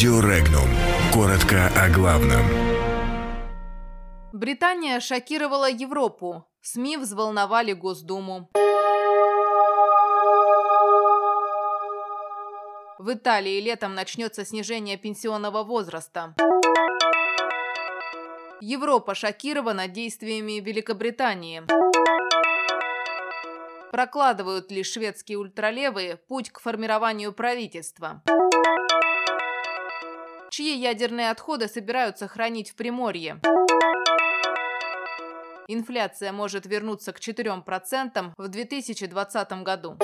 Радио Регнум. Коротко о главном. Британия шокировала Европу. СМИ взволновали Госдуму. В Италии летом начнется снижение пенсионного возраста. Европа шокирована действиями Великобритании. Прокладывают ли шведские ультралевые путь к формированию правительства? Чьи ядерные отходы собираются хранить в Приморье? Инфляция может вернуться к 4% в 2020 году.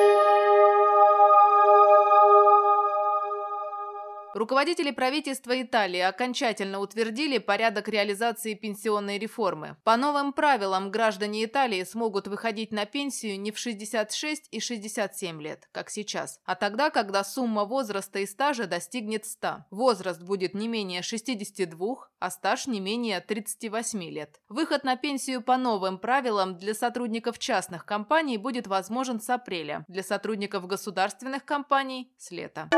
Руководители правительства Италии окончательно утвердили порядок реализации пенсионной реформы. По новым правилам граждане Италии смогут выходить на пенсию не в 66 и 67 лет, как сейчас, а тогда, когда сумма возраста и стажа достигнет 100. Возраст будет не менее 62, а стаж не менее 38 лет. Выход на пенсию по новым правилам для сотрудников частных компаний будет возможен с апреля, для сотрудников государственных компаний – с лета.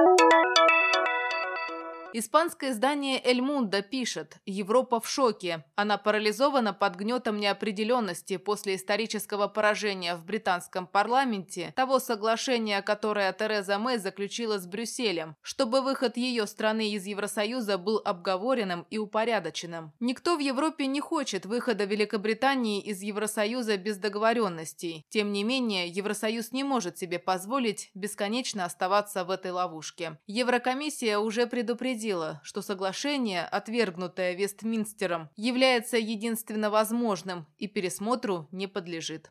Испанское издание «Эль Мундо» пишет «Европа в шоке. Она парализована под гнетом неопределенности после исторического поражения в британском парламенте того соглашения, которое Тереза Мэй заключила с Брюсселем, чтобы выход ее страны из Евросоюза был обговоренным и упорядоченным. Никто в Европе не хочет выхода Великобритании из Евросоюза без договоренностей. Тем не менее, Евросоюз не может себе позволить бесконечно оставаться в этой ловушке. Еврокомиссия уже предупредила предупредила, что соглашение, отвергнутое Вестминстером, является единственно возможным и пересмотру не подлежит.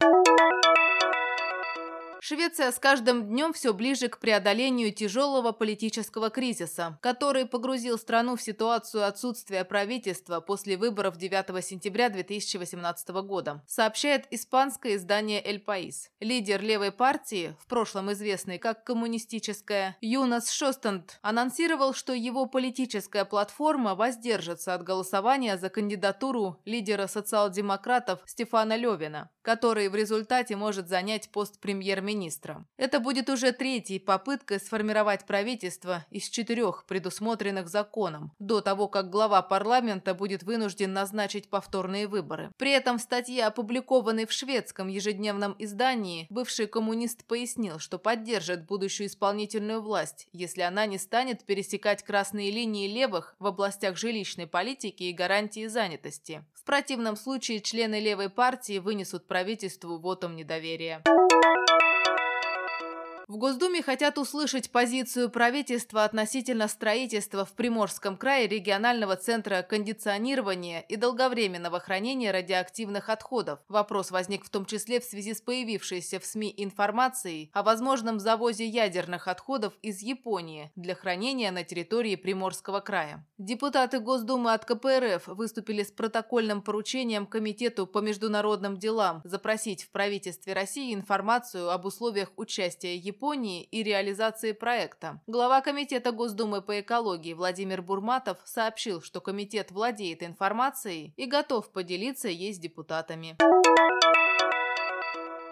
Швеция с каждым днем все ближе к преодолению тяжелого политического кризиса, который погрузил страну в ситуацию отсутствия правительства после выборов 9 сентября 2018 года, сообщает испанское издание «Эль Паис». Лидер левой партии, в прошлом известный как коммунистическая, Юнас Шостанд, анонсировал, что его политическая платформа воздержится от голосования за кандидатуру лидера социал-демократов Стефана Левина, который в результате может занять пост премьер-министра министра. Это будет уже третьей попыткой сформировать правительство из четырех, предусмотренных законом, до того, как глава парламента будет вынужден назначить повторные выборы. При этом в статье, опубликованной в шведском ежедневном издании, бывший коммунист пояснил, что поддержит будущую исполнительную власть, если она не станет пересекать красные линии левых в областях жилищной политики и гарантии занятости. В противном случае члены левой партии вынесут правительству вотом недоверия. В Госдуме хотят услышать позицию правительства относительно строительства в Приморском крае регионального центра кондиционирования и долговременного хранения радиоактивных отходов. Вопрос возник в том числе в связи с появившейся в СМИ информацией о возможном завозе ядерных отходов из Японии для хранения на территории Приморского края. Депутаты Госдумы от КПРФ выступили с протокольным поручением Комитету по международным делам запросить в правительстве России информацию об условиях участия Японии Японии и реализации проекта. Глава Комитета Госдумы по экологии Владимир Бурматов сообщил, что комитет владеет информацией и готов поделиться ей с депутатами.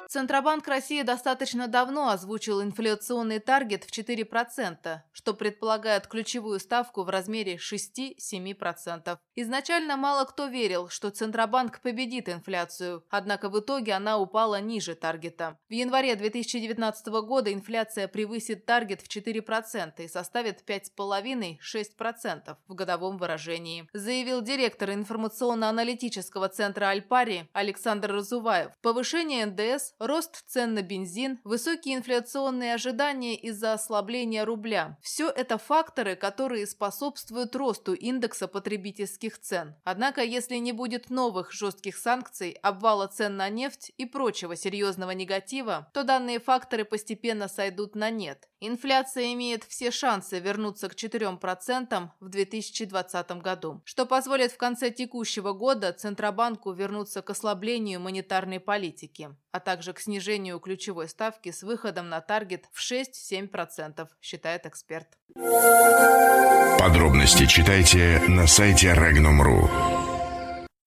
Центробанк России достаточно давно озвучил инфляционный таргет в 4%, что предполагает ключевую ставку в размере 6-7%. Изначально мало кто верил, что Центробанк победит инфляцию, однако в итоге она упала ниже таргета. В январе 2019 года инфляция превысит таргет в 4% и составит 5,5-6% в годовом выражении, заявил директор информационно-аналитического центра Альпари Александр Разуваев. Повышение НДС рост цен на бензин, высокие инфляционные ожидания из-за ослабления рубля. Все это факторы, которые способствуют росту индекса потребительских цен. Однако, если не будет новых жестких санкций, обвала цен на нефть и прочего серьезного негатива, то данные факторы постепенно сойдут на нет. Инфляция имеет все шансы вернуться к 4% в 2020 году, что позволит в конце текущего года Центробанку вернуться к ослаблению монетарной политики, а также к снижению ключевой ставки с выходом на таргет в 6-7%, считает эксперт. Подробности читайте на сайте Regnum.ru.